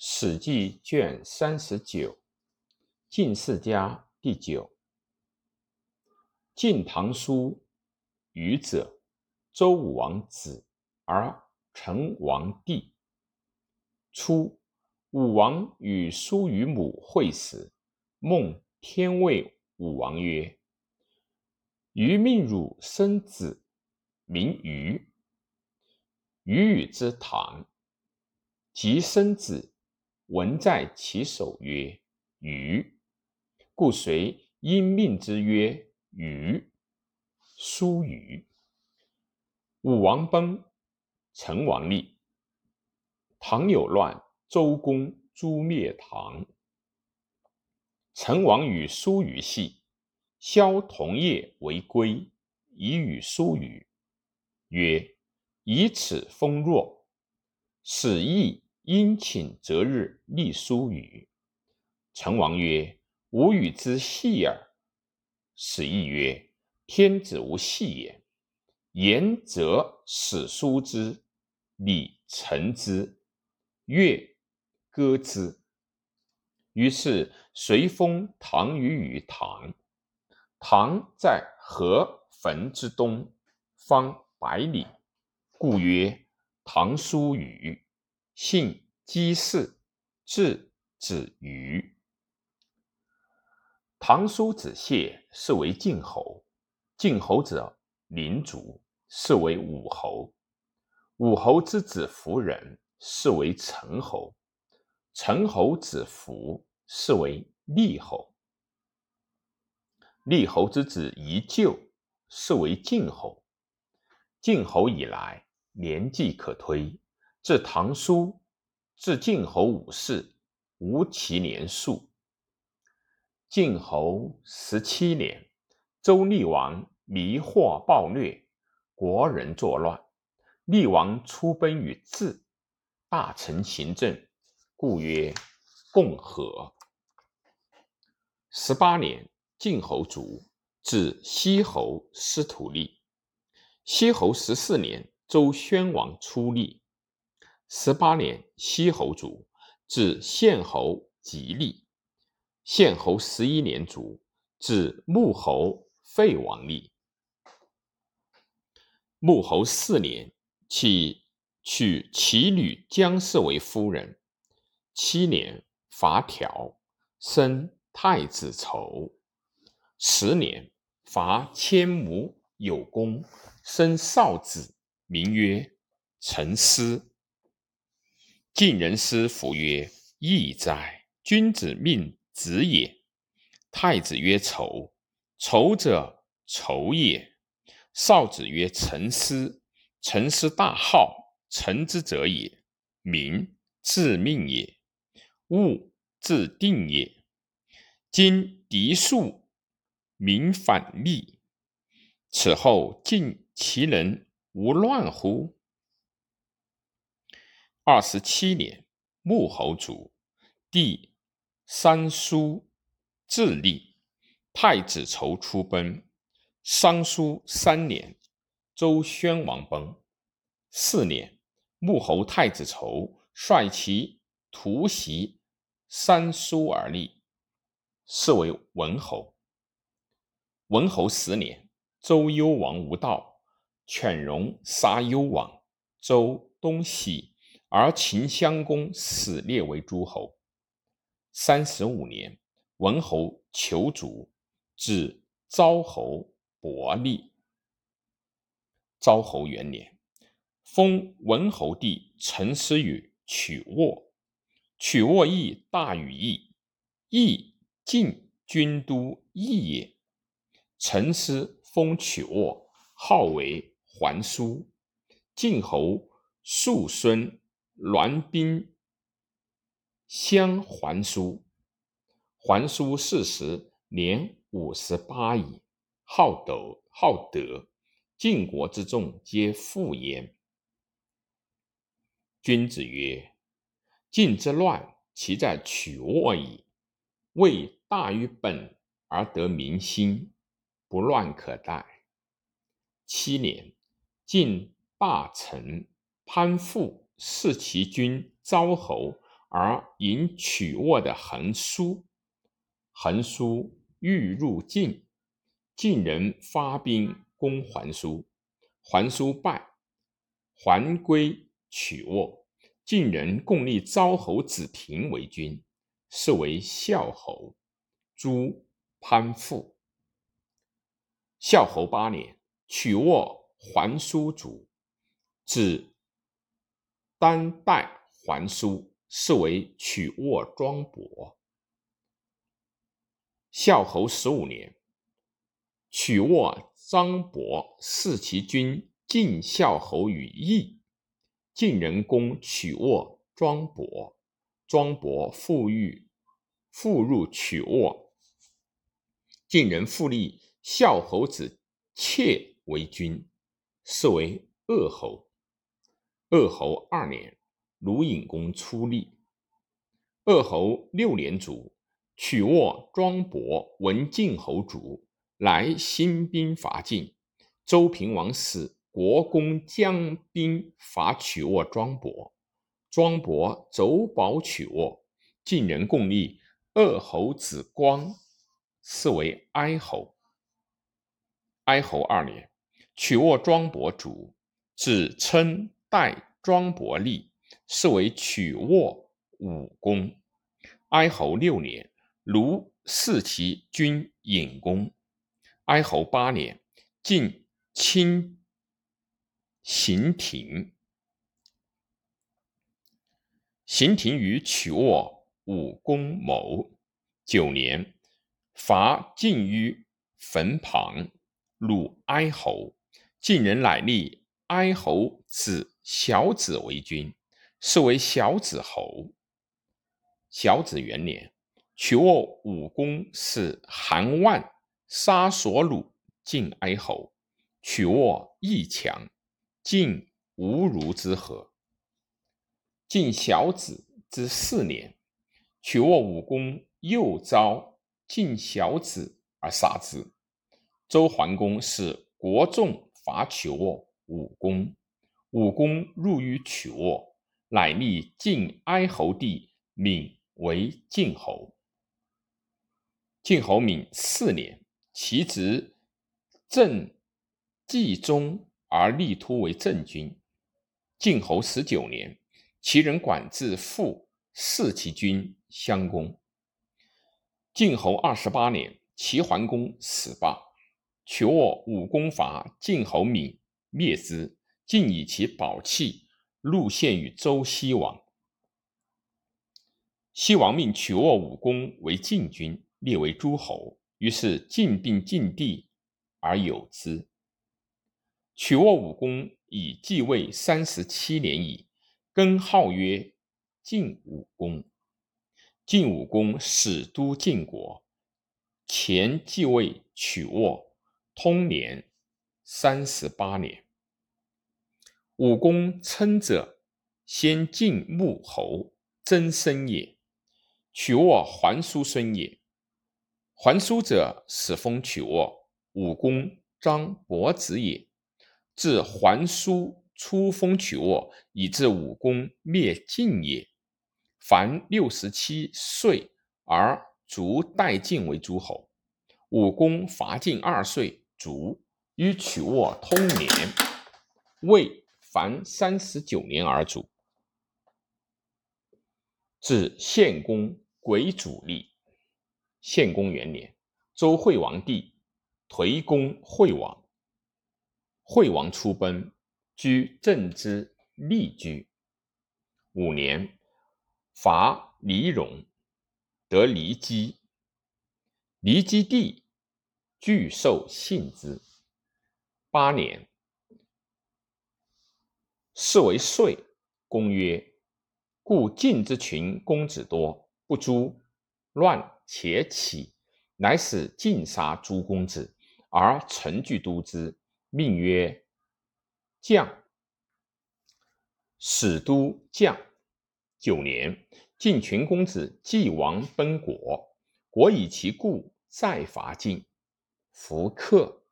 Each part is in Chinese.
史记》卷三十九，《晋世家》第九。晋唐书虞者，周武王子，而成王弟。初，武王与叔与母会时，孟天谓武王曰：“余命汝生子，名虞。虞与之唐，即生子。”文在其手曰：“禹。”故遂因命之曰“禹”。叔禹。武王崩，成王立。唐有乱，周公诛灭唐。成王与叔禹戏，萧同业为归，以与叔禹曰：“以此封若，使义。”殷请择日立叔语。成王曰：“吾与之戏耳。”始义曰：“天子无戏也。言则使书之，礼成之，乐歌之。”于是随封唐虞于唐。唐在河汾之东，方百里，故曰唐叔虞。姓姬氏，字子瑜。唐叔子谢，是为晋侯。晋侯者，灵族，是为武侯。武侯之子夫人，是为陈侯。陈侯子服，是为厉侯。厉侯之子宜臼，是为晋侯。晋侯以来，年纪可推。至唐书，至晋侯五世，无其年数。晋侯十七年，周厉王迷惑暴虐，国人作乱。厉王出奔于治，大臣行政，故曰共和。十八年，晋侯卒，至西侯司徒立。西侯十四年，周宣王出立。十八年，西侯卒，至献侯吉利。献侯十一年卒，至穆侯废王立。穆侯四年，起娶其女姜氏为夫人。七年，伐条，生太子仇。十年，伐千亩有功，生少子，名曰陈思。晋人师服曰：“义哉！君子命子也。”太子曰：“仇，仇者仇也。”少子曰：“臣思，臣思大好，臣之者也。民自命也，物自定也。今敌数，民反逆，此后晋其人无乱乎？”二十七年，穆侯卒，弟三叔自立，太子仇出奔。商叔三年，周宣王崩。四年，穆侯太子仇率其徒袭三叔而立，是为文侯。文侯十年，周幽王无道，犬戎杀幽王，周东西。而秦襄公始列为诸侯。三十五年，文侯求卒，至昭侯伯立。昭侯元年，封文侯弟陈思与曲沃。曲沃邑大于邑，邑晋军都邑也。陈思封曲沃，号为桓叔。晋侯庶孙。栾宾相还书，还书四十，年五十八矣。好斗，好德，晋国之众皆附焉。君子曰：“晋之乱，其在曲沃矣。为大于本而得民心，不乱可待。”七年，晋大臣潘父。弑其君昭侯而引曲沃的横书。横书欲入晋，晋人发兵攻还书，还书败，还归曲沃。晋人共立昭侯子平为君，是为孝侯。诸潘父。孝侯八年，曲沃还书卒，子单代还书，是为曲沃庄伯。孝侯十五年，曲沃张伯弑其君晋孝侯于邑。晋人攻曲沃，庄伯，庄伯复欲复入曲沃。晋人复立孝侯子妾为君，是为鄂侯。鄂侯二年，鲁隐公出立。鄂侯六年卒，曲沃、庄伯闻晋侯卒，来兴兵伐晋。周平王死。国公将兵伐曲沃，庄伯，庄伯走保曲沃。晋人共立鄂侯子光，是为哀侯。哀侯二年，曲沃庄伯卒，子称代庄伯立，是为曲沃武公。哀侯六年，卢弑其君尹公。哀侯八年，晋亲。刑庭，刑庭与曲沃武公谋九年，伐晋于坟旁，鲁哀侯。晋人乃立哀侯子小子为君，是为小子侯。小子元年，曲沃武公使韩万杀所虏晋哀侯，曲沃亦强。晋无如之何？晋小子之四年，曲沃武公又召晋小子而杀之。周桓公使国众伐曲沃武功，武功入于曲沃，乃立晋哀侯弟闵为晋侯。晋侯闵四年，其侄郑季中。而立突为郑君。晋侯十九年，其人管制父弑其君襄公。晋侯二十八年，齐桓公死罢，曲沃武功伐晋侯闵，灭之。尽以其宝器入献于周西王。西王命曲沃武功为晋君，列为诸侯。于是晋并晋地而有之。曲沃武功已继位三十七年矣，更号曰晋武公。晋武公始都晋国，前继位曲沃，通年三十八年。武功称者，先晋穆侯曾孙也。曲沃还叔孙也。还叔者，始封曲沃。武功张伯子也。自桓叔出封曲沃，以至武功灭晋也。凡六十七岁而卒，代晋为诸侯。武功伐晋二岁，卒，与曲沃通年。魏凡三十九年而卒。至献公癸主立。献公元年，周惠王弟颓公惠王。惠王出奔，居郑之利居。五年，伐黎戎，得黎姬。黎姬帝，具受信之。八年，是为岁。公曰：“故晋之群公子多，不诛乱且起，乃使尽杀诸公子，而臣具督之。”命曰将，使都将。九年，晋群公子继王奔国，国以其故再伐晋，弗克。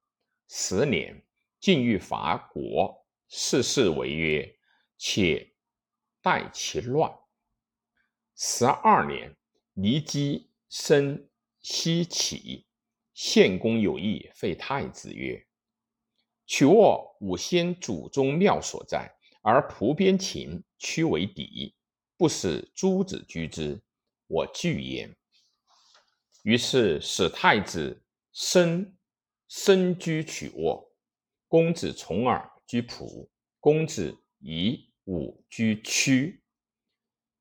十年，晋欲伐国，事事为约：“且待其乱。”十二年，骊姬生奚齐，献公有意废太子，曰：“曲沃吾先祖宗庙所在，而蒲边秦屈为敌，不使诸子居之，我惧焉。”于是使太子申申居曲沃，公子重耳居蒲，公子夷吾居屈。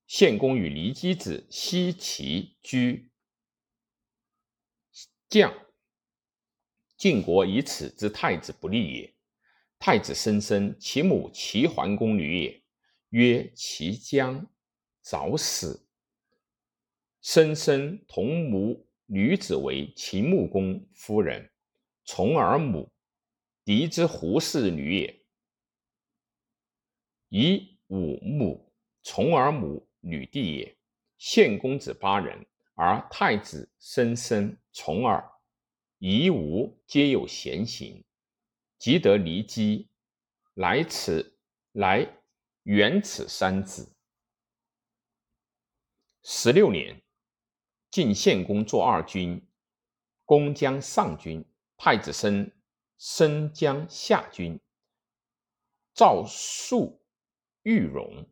献公与骊姬子奚齐居将。晋国以此之太子不利也。太子申生，其母齐桓公女也。曰：其将早死。申生同母女子为秦穆公夫人，重耳母，狄之胡氏女也。夷吾母，重耳母。女帝也，献公子八人，而太子申生、重耳、夷吾皆有贤行。即得骊姬，来此来远此三子。十六年，晋献公作二军，公将上军，太子申生将下军。赵肃、玉荣。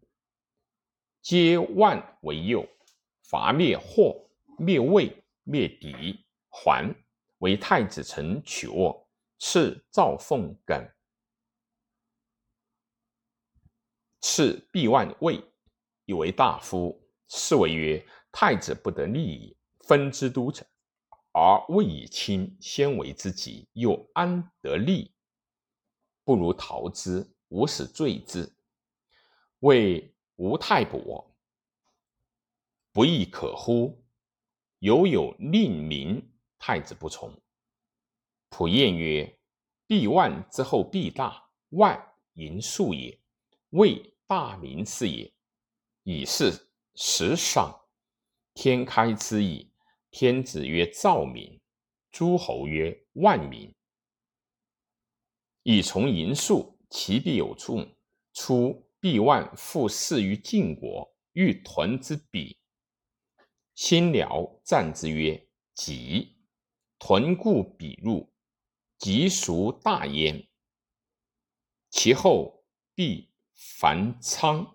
皆万为右，伐灭霍，灭魏，灭狄，还为太子臣曲沃，赐赵凤耿，赐毕万魏，以为大夫。是谓曰：太子不得利矣。分之都者，而未以亲，先为之急，又安得利？不如逃之，无使罪之。谓。吴太伯，不亦可乎？犹有令民，太子不从。普晏曰：“必万之后必大，万淫数也，谓大民是也。以是时赏，天开之矣。天子曰：兆民，诸侯曰：万民。以从淫数，其必有众。出。”必万复事于晋国，欲屯之彼。辛辽战之曰：“吉。”屯固彼入，吉孰大焉？其后必樊昌。